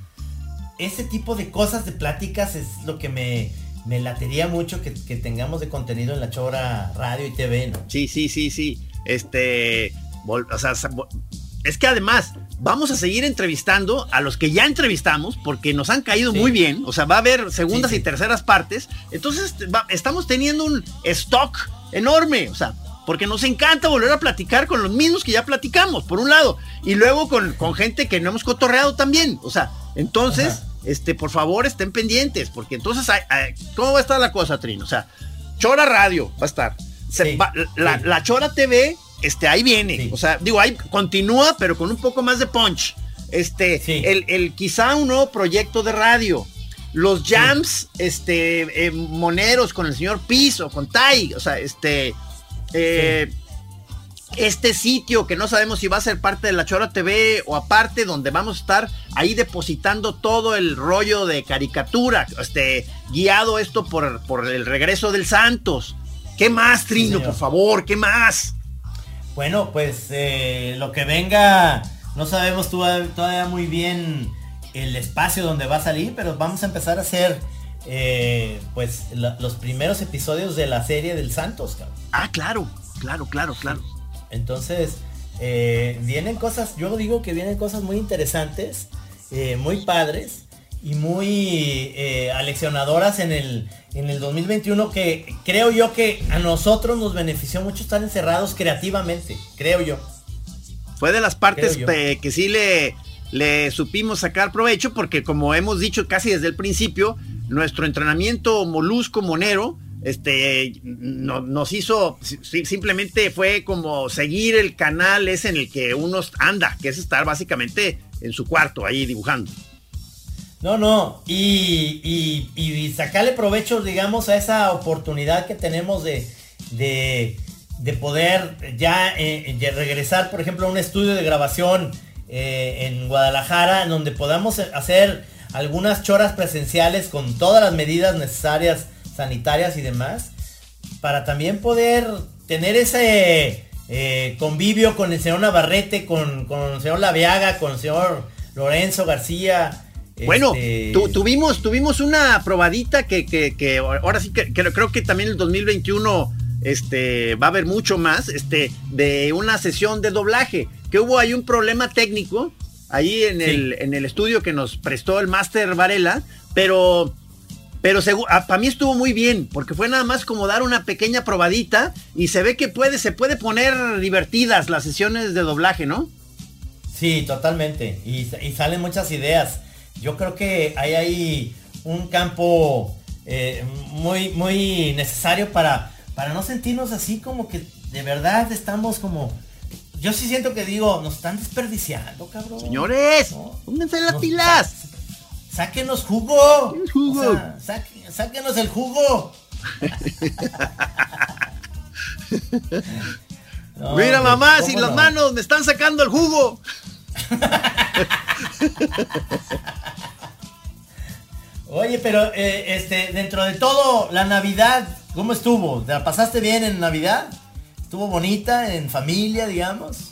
Ese tipo de cosas de pláticas es lo que me, me latería mucho que, que tengamos de contenido en la Chora Radio y TV, ¿no? Sí, sí, sí, sí. Este, vol- o sea, es que además vamos a seguir entrevistando a los que ya entrevistamos porque nos han caído Sí. muy bien. O sea, va a haber segundas Sí, sí. y terceras partes. Entonces va- estamos teniendo un stock enorme. O sea, porque nos encanta volver a platicar con los mismos que ya platicamos, por un lado. Y luego con, con gente que no hemos cotorreado también. O sea, entonces, Ajá. Este, por favor, estén pendientes. Porque entonces, hay- hay- ¿cómo va a estar la cosa, Trino? O sea, Chora Radio va a estar. Se Sí, va- la, sí. la Chora TV, este, ahí viene. Sí. O sea, digo, ahí continúa, pero con un poco más de punch. Este, el, el quizá un nuevo proyecto de radio. Los jams, este, eh, moneros con el señor Piso, con Tai, o sea, este, eh, este sitio que no sabemos si va a ser parte de la Chora TV o aparte, donde vamos a estar ahí depositando todo el rollo de caricatura, este, guiado esto por, por el regreso del Santos. ¿Qué más, Trino, por favor? ¿Qué más? Bueno, pues eh, lo que venga, no sabemos toda- todavía muy bien el espacio donde va a salir, pero vamos a empezar a hacer eh, pues la- los primeros episodios de la serie del Santos, cabrón. Ah, claro, claro, claro, claro. Entonces, eh, vienen cosas, yo digo que vienen cosas muy interesantes, eh, muy padres y muy eh, aleccionadoras en el, en el 2021 que creo yo que a nosotros nos benefició mucho estar encerrados creativamente, creo yo. Fue de las partes que sí le, le supimos sacar provecho porque como hemos dicho casi desde el principio, nuestro entrenamiento molusco monero este no- nos hizo si- simplemente fue como seguir el canal ese en el que uno anda, que es estar básicamente en su cuarto ahí dibujando. No, no, y, y- sacarle provecho, digamos, a esa oportunidad que tenemos de, de, de poder ya eh, regresar, por ejemplo, a un estudio de grabación eh, en Guadalajara, en donde podamos hacer algunas choras presenciales con todas las medidas necesarias, sanitarias y demás, para también poder tener ese eh, convivio con el señor Navarrete, con, con el señor Laviaga, con el señor Lorenzo García. Bueno, este, tu- tuvimos, tuvimos una probadita que, que- que ahora sí que, que creo que también el 2021 este, va a haber mucho más, este, de una sesión de doblaje, que hubo ahí un problema técnico ahí en, Sí. el, en el estudio que nos prestó el Master Varela, pero, pero para mí estuvo muy bien, porque fue nada más como dar una pequeña probadita y se ve que puede, se puede poner divertidas las sesiones de doblaje, ¿no? Sí, totalmente. Y, y salen muchas ideas. Yo creo que hay ahí un campo eh, muy, muy necesario para, para no sentirnos así como que de verdad estamos como... Yo sí siento que digo, nos están desperdiciando, cabrón. Señores, No. pónganse las Nos- pilas. Sáquenos jugo. ¿Qué jugo? O sea, saque- sáquenos el jugo. No, Mira, mamá, ¿cómo sin las no? manos, me están sacando el jugo. Oye, pero eh, este, dentro de todo, la Navidad, ¿cómo estuvo? ¿Te la pasaste bien en Navidad? ¿Estuvo bonita en familia, digamos?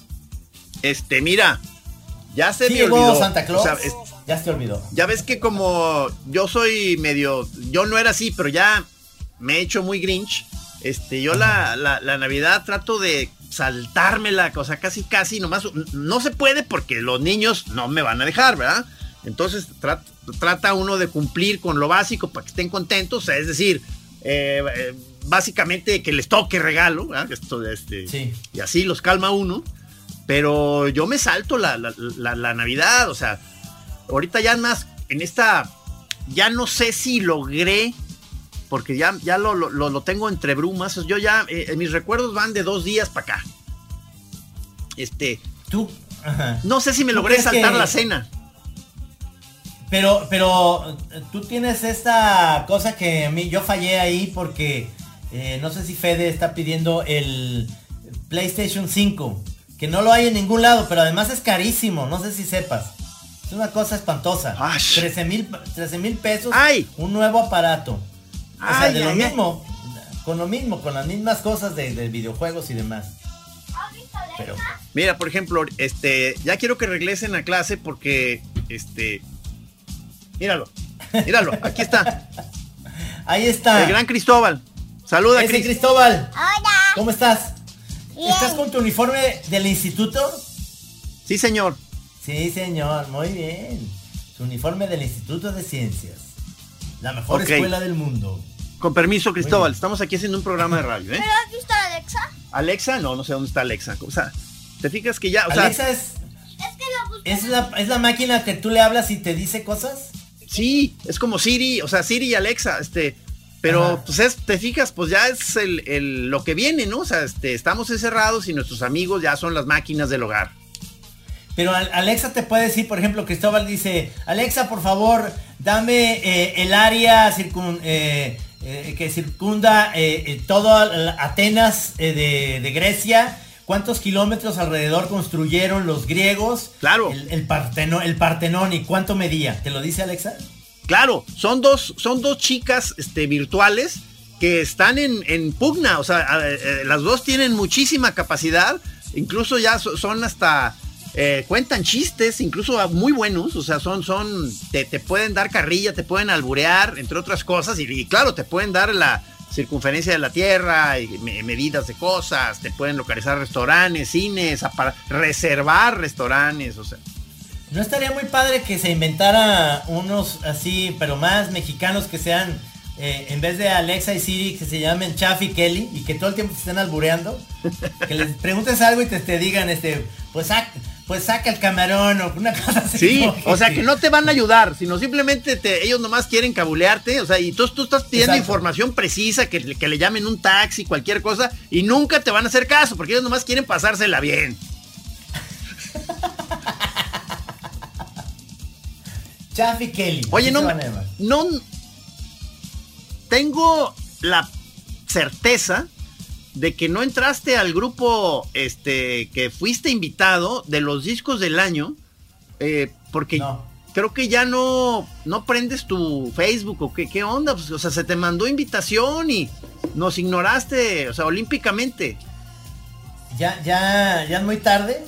Este, mira, ya se ¿Sí me llegó olvidó. Santa Claus? O sea, es- Ya se olvidó. ya ves que como yo soy medio, yo no era así, pero ya me he hecho muy grinch. Este, yo la, la, la Navidad trato de saltármela, o sea, casi casi, nomás, no se puede porque los niños no me van a dejar, ¿verdad? Entonces tra- trata uno de cumplir con lo básico para que estén contentos, es decir, eh, eh, básicamente que les toque regalo, ¿verdad? Esto, este, Sí. y así los calma uno. Pero yo me salto la- la Navidad, o sea, ahorita ya más en esta, ya no sé si logré, porque ya, ya lo, lo- lo- tengo entre brumas, yo ya, eh, mis recuerdos van de dos días para acá. Este, Tú, ajá. no sé si me ¿Tú logré saltar que- la cena. Pero, pero eh, tú tienes esta cosa que a mí yo fallé ahí porque eh, no sé si Fede está pidiendo el PlayStation 5, que no lo hay en ningún lado, pero además es carísimo, no sé si sepas. Es una cosa espantosa. Ash. 13 mil pesos, Ay. un nuevo aparato. O sea, Ay, de lo ay, mismo, con lo mismo, con las mismas cosas de, de videojuegos y demás. Pero, Mira, por ejemplo, este, ya quiero que regresen a clase porque, este, míralo, míralo, aquí está, ahí está. el gran Cristóbal. Saluda, Ese Cris. Cristóbal. Hola. ¿Cómo estás? Bien. ¿Estás con tu uniforme del instituto? Sí, señor. Sí, señor, muy bien. Tu uniforme del Instituto de Ciencias. La mejor escuela del mundo. Con permiso, Cristóbal. Estamos aquí haciendo un programa de radio, ¿eh? ¿Pero has visto a Alexa? Alexa, no, no sé dónde está Alexa. O sea, te fijas que ya, o sea, Alexa es, Es que lo es, la, es la máquina que tú le hablas y te dice cosas. sí, es como Siri, o sea, Siri y Alexa, este, pero Ajá. pues es, te fijas, pues ya es el, el- lo que viene, ¿no? O sea, este, estamos encerrados y nuestros amigos ya son las máquinas del hogar. Pero Al- Alexa te puede decir, por ejemplo, Cristóbal dice, Alexa, por favor, dame eh, el área circun- eh, eh, que circunda todo Atenas de, de Grecia. ¿Cuántos kilómetros alrededor construyeron los griegos? Claro. El, el, Parteno- el Partenón y cuánto medía. ¿Te lo dice Alexa? Claro, son dos, son dos chicas este, virtuales que están en, en pugna, o sea, las dos tienen muchísima capacidad, incluso ya so- son hasta, eh, cuentan chistes, incluso muy buenos, o sea, son, son, te, te pueden dar carrilla, te pueden alburear, entre otras cosas, y, claro, te pueden dar la circunferencia de la Tierra, y me- medidas de cosas, te pueden localizar restaurantes, cines, apara- reservar restaurantes, o sea. ¿No estaría muy padre que se inventara unos así, pero más mexicanos que sean, eh, en vez de Alexa y Siri, que se llamen Chaff y Kelly y que todo el tiempo te estén albureando? Que les preguntes algo y te, te digan, este, pues, saca, pues saca el camarón o una cosa así. Sí, como o sea que no te van a ayudar, sino simplemente te, ellos nomás quieren cabulearte, o sea, y tú, tú estás pidiendo Exacto. información precisa, que, le- que le llamen un taxi, cualquier cosa, y nunca te van a hacer caso, porque ellos nomás quieren pasársela bien. Chaff y Kelly. Oye, no, no, tengo la certeza de que no entraste al grupo, este, que fuiste invitado de los discos del año, eh, porque No. creo que ya no, no prendes tu Facebook o qué, qué onda, Pues, o sea, se te mandó invitación y nos ignoraste, o sea, olímpicamente. Ya, ya, ya es muy tarde.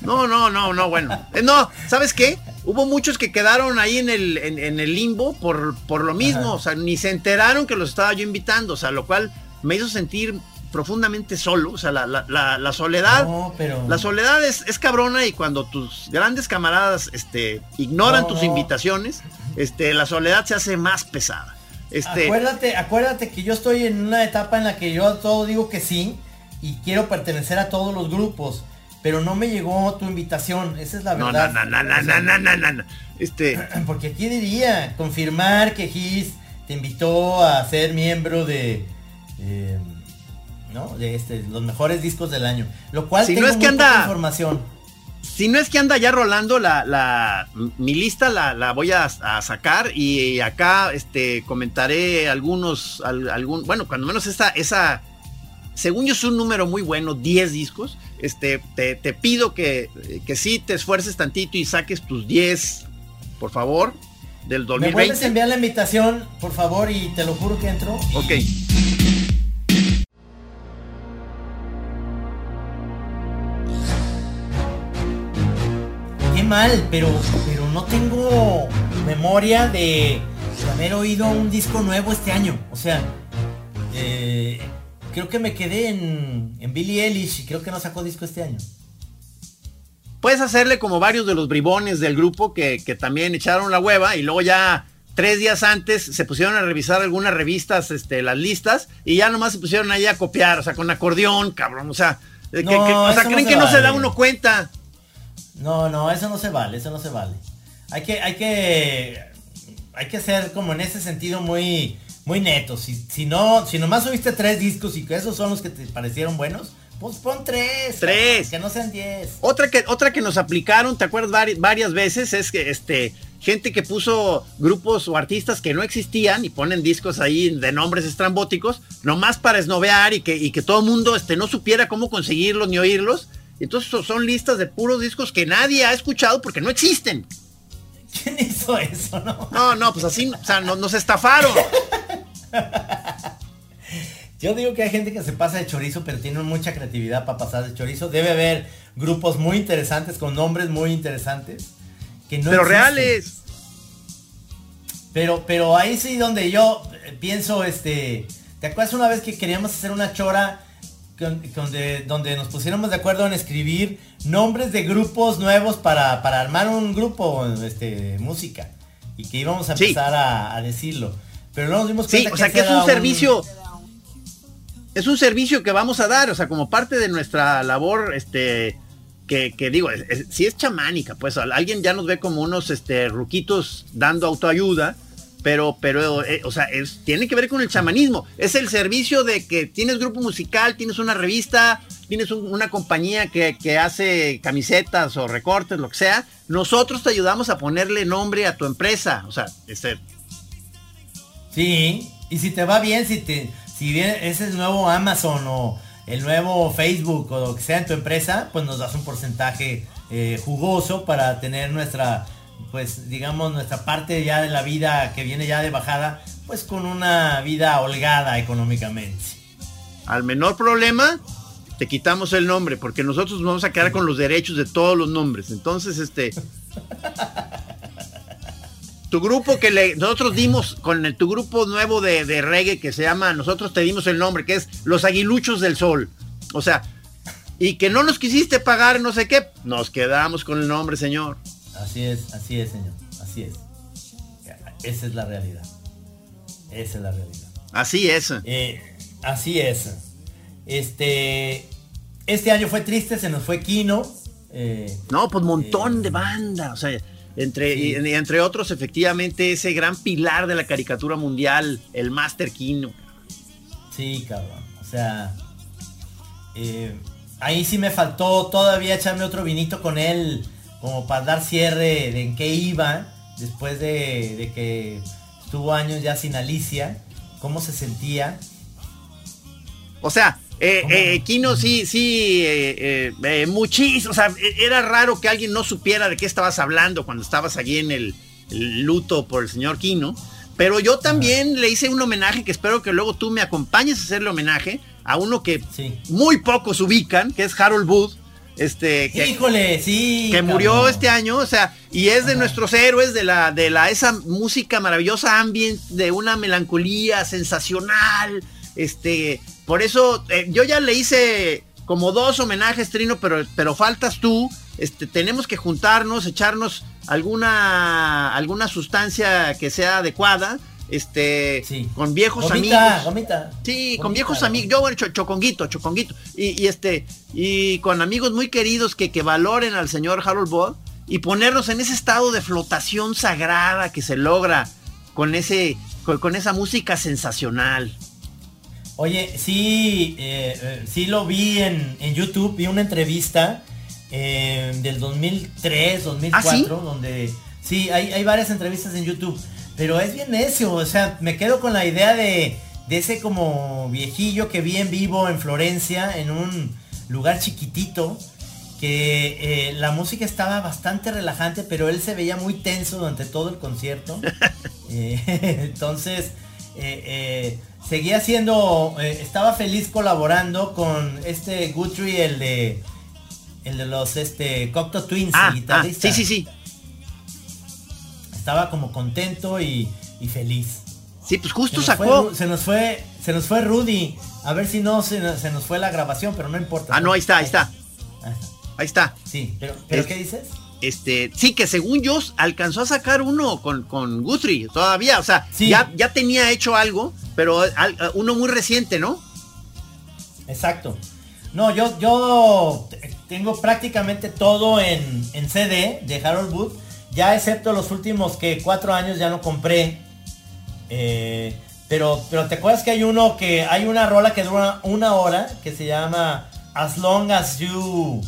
No, no, no, no, bueno. Eh, no, ¿sabes qué? Hubo muchos que quedaron ahí en el, en, en el limbo por, por lo mismo, Ajá. o sea, ni se enteraron que los estaba yo invitando, o sea, lo cual me hizo sentir profundamente solo, o sea, la, la- la- la soledad. No, pero... La soledad es, es cabrona y cuando tus grandes camaradas este, ignoran No, tus no. invitaciones, este, la soledad se hace más pesada. Este, Acuérdate, acuérdate que yo estoy en una etapa en la que yo a todo digo que sí y quiero pertenecer a todos los grupos, pero no me llegó tu invitación, esa es la no, no, verdad. no, no, no, O sea, no, no, no, no. Este, Porque aquí diría, confirmar que Gis te invitó a ser miembro de, eh, ¿no? De este, los mejores discos del año. Lo cual Si no es que anda- información. si no es que anda ya rolando la, la mi lista la, la voy a, a sacar y acá este comentaré algunos al- algún bueno cuando menos esa esa según yo es un número muy bueno, 10 discos. Este, te, te pido que, que sí te esfuerces tantito y saques tus 10, por favor, del ¿Me vuelves a 2020. enviar la invitación, por favor? Y te lo juro que entro. Ok. Mal, pero, pero no tengo memoria de, de haber oído un disco nuevo este año. O sea, eh, creo que me quedé en, en Billie Eilish y creo que no sacó disco este año. Puedes hacerle como varios de los bribones del grupo que, que también echaron la hueva y luego ya tres días antes se pusieron a revisar algunas revistas, este, las listas, y ya nomás se pusieron ahí a copiar, o sea, con acordeón, cabrón, o sea, No, que- o sea eso no creen se que no se da uno cuenta. No, no, eso no se vale, eso no se vale. Hay que, hay que, hay que ser como en ese sentido muy, muy netos. Si, si no, si nomás subiste tres discos y que esos son los que te parecieron buenos, pues pon tres. Tres. Que no sean diez. Otra que, otra que nos aplicaron, ¿te acuerdas? Vari- varias veces es que este, gente que puso grupos o artistas que no existían y ponen discos ahí de nombres estrambóticos, nomás para esnovear y que, y que todo el mundo este, no supiera cómo conseguirlos ni oírlos. Entonces so- son listas de puros discos que nadie ha escuchado porque no existen. ¿Quién hizo eso, no? No, no, pues así, o sea, no- nos estafaron. Yo digo que hay gente que se pasa de chorizo, pero tiene mucha creatividad para pasar de chorizo. Debe haber grupos muy interesantes, con nombres muy interesantes. Que no pero existen. reales. Pero, pero ahí sí donde yo pienso, este, ¿te acuerdas una vez que queríamos hacer una chora donde, donde nos pusiéramos de acuerdo en escribir nombres de grupos nuevos para, para armar un grupo este, de música? Y que íbamos a Sí. empezar a, a decirlo. Pero no nos dimos Sí, cuenta o sea que es un servicio. Es un servicio que vamos a dar, o sea, como parte de nuestra labor, este, que, que digo, es- es- si es chamánica, pues al- alguien ya nos ve como unos este, ruquitos dando autoayuda, pero, pero, eh, o sea, tiene que ver con el chamanismo. Es el servicio de que tienes grupo musical, tienes una revista, tienes un- una compañía que, que hace camisetas o recortes, lo que sea. Nosotros te ayudamos a ponerle nombre a tu empresa, o sea, este, Sí, y si te va bien, si te, si bien es el nuevo Amazon o el nuevo Facebook o lo que sea en tu empresa, pues nos das un porcentaje eh, jugoso para tener nuestra, pues digamos, nuestra parte ya de la vida que viene ya de bajada, pues con una vida holgada económicamente. al menor problema, te quitamos el nombre, porque nosotros nos vamos a quedar con los derechos de todos los nombres. Entonces, este. Tu grupo que le, nosotros dimos con tu grupo nuevo de, de reggae que se llama, nosotros te dimos el nombre, que es Los Aguiluchos del Sol. O sea, y que no nos quisiste pagar no sé qué, nos quedamos con el nombre, señor. Así es, así es, señor, así es. Esa es la realidad. Esa es la realidad. Así es. Eh, así es. Este, este año fue triste, se nos fue Kino. eh, No, pues montón de banda, o sea, entre, Sí. y- y entre otros, efectivamente, ese gran pilar de la caricatura mundial, el Master Kino. sí, cabrón. O sea, eh, ahí sí me faltó todavía echarme otro vinito con él, como para dar cierre de en qué iba, después de, de que estuvo años ya sin Alicia, cómo se sentía. O sea, eh, eh, Kino sí, sí, eh, muchísimo, o sea, era raro que alguien no supiera de qué estabas hablando cuando estabas allí en el, el luto por el señor Kino. Pero yo también le hice un homenaje que espero que luego tú me acompañes a hacerle homenaje a uno que Sí. muy pocos ubican, que es Harold Booth, este, que, Híjole, sí. que murió este año, o sea, y es de Ajá. nuestros héroes de la de la esa música maravillosa ambient de una melancolía sensacional, este, por eso eh, yo ya le hice como dos homenajes Trino, pero pero faltas tú, este, tenemos que juntarnos, echarnos alguna alguna sustancia que sea adecuada, este, Sí. con viejos Gomita, amigos. gomita. Sí, con viejos amigos. Yo, bueno, cho- choconguito, choconguito. Y, y este, y con amigos muy queridos que, que valoren al señor Harold Ball y ponernos en ese estado de flotación sagrada que se logra con ese, con, con esa música sensacional. Oye, sí, eh, eh, sí lo vi en, en YouTube, vi una entrevista eh, del 2003, 2004, ¿Ah, sí? donde sí, hay, hay varias entrevistas en YouTube, pero es bien necio, o sea, me quedo con la idea de, de ese como viejillo que vi en vivo en Florencia, en un lugar chiquitito, que eh, la música estaba bastante relajante, pero él se veía muy tenso durante todo el concierto. Eh, entonces, eh, seguía siendo, estaba feliz colaborando con este Guthrie, el de, el de los este, Cocteau Twins, Ah, el ah, guitarrista. sí, sí, sí. Estaba como contento y, y feliz. Sí, pues justo sacó. Se nos fue, se nos fue Rudy. A ver si no se, nos- se nos fue la grabación, pero no importa. Ah, no, ahí está, ahí está. Ah, Ahí está. Sí, pero, pero Es- ¿qué dices? Este, sí, que según yo alcanzó a sacar uno con, con Guthrie todavía. O sea, Sí. ya, ya tenía hecho algo, pero al- uno muy reciente, ¿no? Exacto. No, yo, yo tengo prácticamente todo en, en CD de Harold Wood. Ya excepto los últimos que cuatro años ya no compré. Eh, pero, pero te acuerdas que hay uno que hay una rola que dura una hora que se llama As Long as You.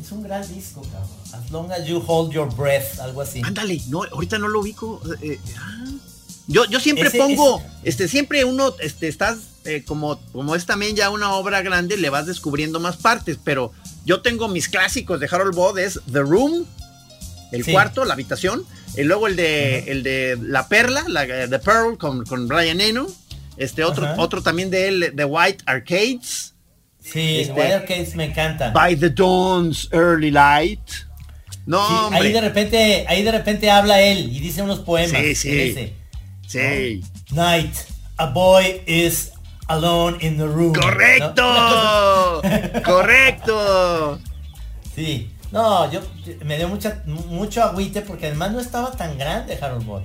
Es un gran disco, cabrón. As Long as You Hold Your Breath, algo así. Ándale, no, ahorita no lo ubico. eh, ah. Yo, yo siempre Ese- pongo, ese- este, siempre uno, este, estás, eh, como, como es también ya una obra grande, le vas descubriendo más partes, pero yo tengo mis clásicos de Harold Bod, es The Room, el Sí. cuarto, la habitación, y luego el de, el de La Perla, la, The Pearl con, con Brian Eno, este otro, Ajá. otro también de él, The White Arcades, Sí, este- Wire Case me encanta. By the Dawn's Early Light. No, Sí, hombre. ahí de repente, ahí de repente habla él y dice unos poemas. Sí, sí. ese. sí. Night, a boy is alone in the room. ¿no? ¡Correcto! ¡Correcto! Sí. No, yo me dio mucha, mucho agüite porque además no estaba tan grande Harold Bott.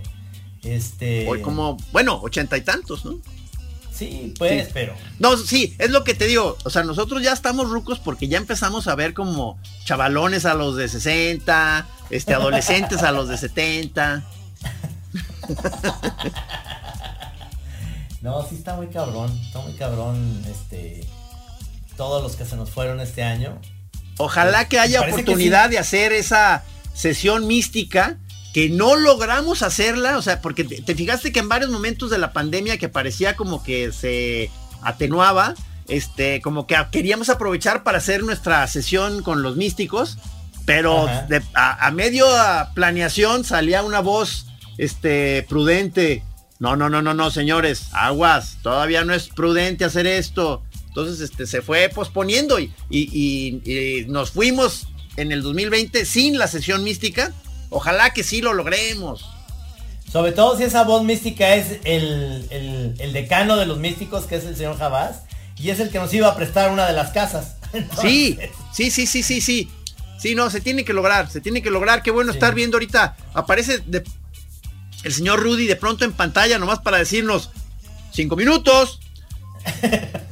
Este. Hoy como, bueno, ochenta y tantos, ¿no? Sí, pues, Sí. pero. No, sí, es lo que te digo. O sea, nosotros ya estamos rucos porque ya empezamos a ver como chavalones a los de 60, este, adolescentes a los de 70. No, sí está muy cabrón. Está muy cabrón. Este. Todos los que se nos fueron este año. Ojalá que haya Parece que oportunidad sí. de hacer esa sesión mística que no logramos hacerla, o sea, porque te, te fijaste que en varios momentos de la pandemia que parecía como que se atenuaba, este, como que queríamos aprovechar para hacer nuestra sesión con los místicos, pero de- a, a medio a planeación salía una voz, este, prudente. No, no, no, no, no, señores, aguas, todavía no es prudente hacer esto. Entonces, este, se fue posponiendo y, y- y- y nos fuimos en el 2020 sin la sesión mística. Ojalá que sí lo logremos. Sobre todo si esa voz mística es el, el- el decano de los místicos, que es el señor Jabás, y es el que nos iba a prestar una de las casas. Sí, sí, sí, sí, sí, sí. Sí, no, se tiene que lograr, se tiene que lograr. Qué bueno Sí. estar viendo ahorita. Aparece de- el señor Rudy de pronto en pantalla, nomás para decirnos cinco minutos.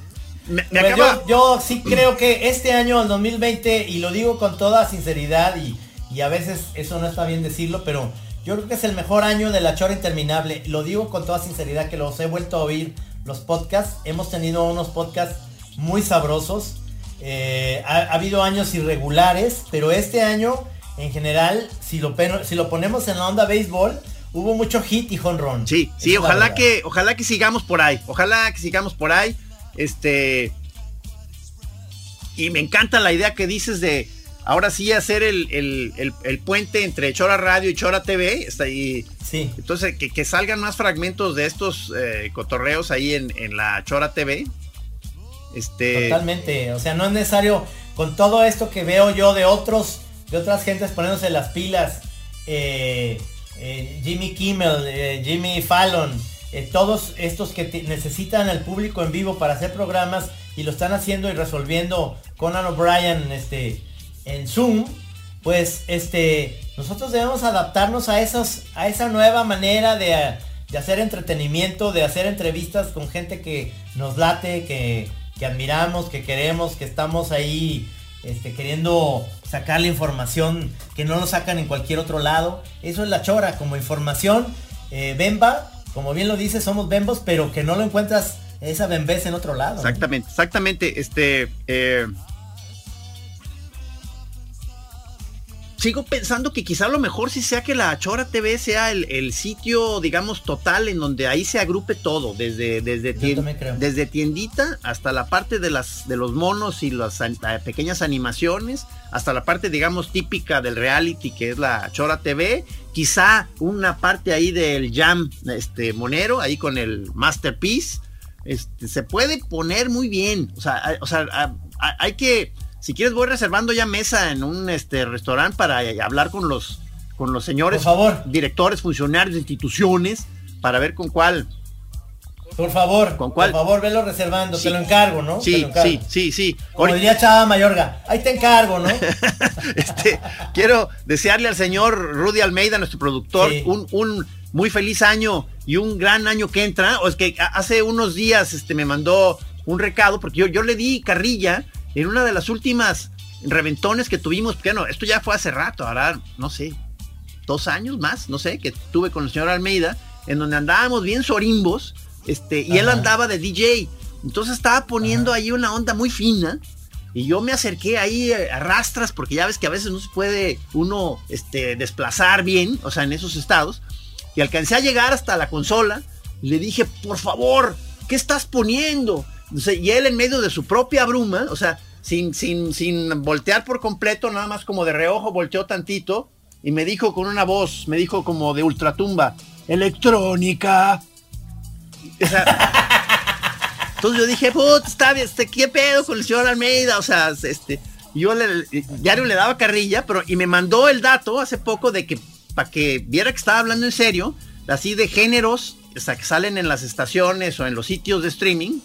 Me, me pues acaba. yo, yo sí creo que este año, el 2020, y lo digo con toda sinceridad, y, y a veces eso no está bien decirlo, pero yo creo que es el mejor año de la chora interminable. Lo digo con toda sinceridad, que los he vuelto a oír los podcasts. Hemos tenido unos podcasts muy sabrosos. Eh, ha, ha habido años irregulares, pero este año, en general, si lo, si lo ponemos en la onda béisbol, hubo mucho hit y honrón. Sí, sí, ojalá que, ojalá que sigamos por ahí. Ojalá que sigamos por ahí. Este. Y me encanta la idea que dices de ahora sí hacer el, el- el- el puente entre Chora Radio y Chora TV. Está ahí. Sí. Entonces, que, que salgan más fragmentos de estos eh, cotorreos ahí en, en la Chora TV. Este. Totalmente, o sea, no es necesario con todo esto que veo yo de otros, de otras gentes poniéndose las pilas, eh, eh, Jimmy Kimmel, Jimmy Fallon, eh, todos estos que necesitan al público en vivo para hacer programas y lo están haciendo y resolviendo Conan O'Brien este, en Zoom, pues este, nosotros debemos adaptarnos a, esos, a esa nueva manera de, de hacer entretenimiento, de hacer entrevistas con gente que nos late, que, que admiramos, que queremos, que estamos ahí este, queriendo sacar la información que no nos sacan en cualquier otro lado. Eso es la chora, como información. Eh, Bemba, como bien lo dice, somos Bembos, pero que no lo encuentras esa Bembés en otro lado. Exactamente, exactamente. Este. eh, sigo pensando que quizá lo mejor sí sea que la Chora TV sea el, el sitio, digamos, total en donde ahí se agrupe todo, desde, desde, tien- desde tiendita hasta la parte de, las, de los monos y las eh, pequeñas animaciones, hasta la parte, digamos, típica del reality que es la Chora TV, quizá una parte ahí del jam este, monero, ahí con el Masterpiece, este, se puede poner muy bien. O sea, hay, o sea, a- a- hay que, si quieres voy reservando ya mesa en un este, restaurante para eh, hablar con los, con los señores Por favor. directores, funcionarios de instituciones, para ver con cuál. Por favor, ¿Con cuál? por favor, velo reservando, Sí. te lo encargo, ¿no? Sí, encargo. sí, sí, sí. Como diría Chava Mayorga, ahí te encargo, ¿no? este, quiero desearle al señor Rudy Almeida, nuestro productor, Sí. un, un muy feliz año y un gran año que entra. O es que hace unos días este, me mandó un recado, porque yo, yo le di carrilla en una de las últimas reventones que tuvimos, porque no, esto ya fue hace rato, ahora, no sé, dos años más, no sé, que tuve con el señor Almeida, en donde andábamos bien sorimbos, este, y él Ajá. andaba de DJ. Entonces estaba poniendo ahí una onda muy fina. Y yo me acerqué ahí eh, a rastras, porque ya ves que a veces no se puede uno este, desplazar bien, o sea, en esos estados. Y alcancé a llegar hasta la consola. Y le dije, por favor, ¿qué estás poniendo? Y él en medio de su propia bruma, o sea, sin, sin, sin voltear por completo, nada más como de reojo, volteó tantito. Y me dijo con una voz, me dijo como de ultratumba, electrónica. Entonces yo dije, puta, está este, ¿qué pedo con el señor Almeida? O sea, este, yo le, diario le daba carrilla, pero, y me mandó el dato hace poco de que, para que viera que estaba hablando en serio, así de géneros, o sea, que salen en las estaciones o en los sitios de streaming.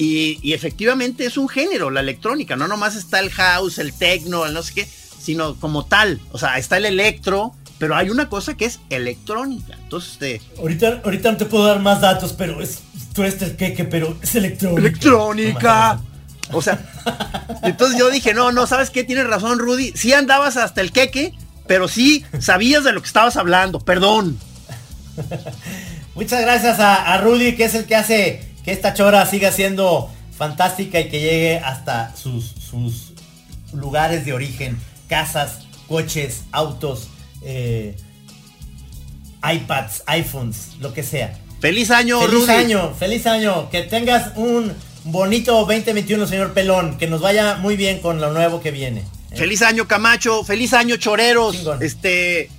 Y, y efectivamente es un género, la electrónica, no nomás está el house, el techno, el no sé qué, sino como tal, o sea, está el electro, pero hay una cosa que es electrónica. Entonces, este, ahorita, ahorita no te puedo dar más datos, pero es, tú eres el queque, pero es electrónica. electrónica. O sea, entonces yo dije, no, no, ¿sabes qué? Tienes razón, Rudy. Sí andabas hasta el queque, pero sí sabías de lo que estabas hablando. Perdón. Muchas gracias a, a Rudy, que es el que hace que esta chora siga siendo fantástica y que llegue hasta sus, sus lugares de origen, casas, coches, autos, eh, iPads, iPhones, lo que sea. Feliz año, Feliz Rudy. año, feliz año. Que tengas un bonito 2021, señor Pelón. Que nos vaya muy bien con lo nuevo que viene. ¿eh? Feliz año, Camacho. Feliz año, Choreros. Chingón. Este,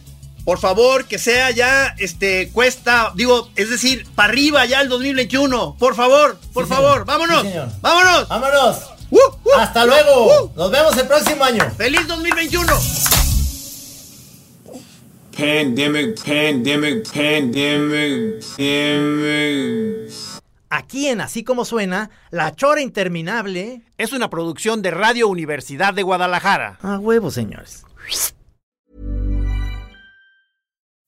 por favor, que sea ya, este, cuesta, digo, es decir, para arriba ya el 2021. Por favor, por Sí, favor, señor. vámonos. Sí, señor. vámonos. Vámonos. Uh, uh, Hasta uh, luego. uh. Nos vemos el próximo año. Feliz 2021. Pandemic, pandemic, pandemic, pandemic. Aquí en Así Como Suena, La Chora Interminable. Es una producción de Radio Universidad de Guadalajara. A huevo, señores.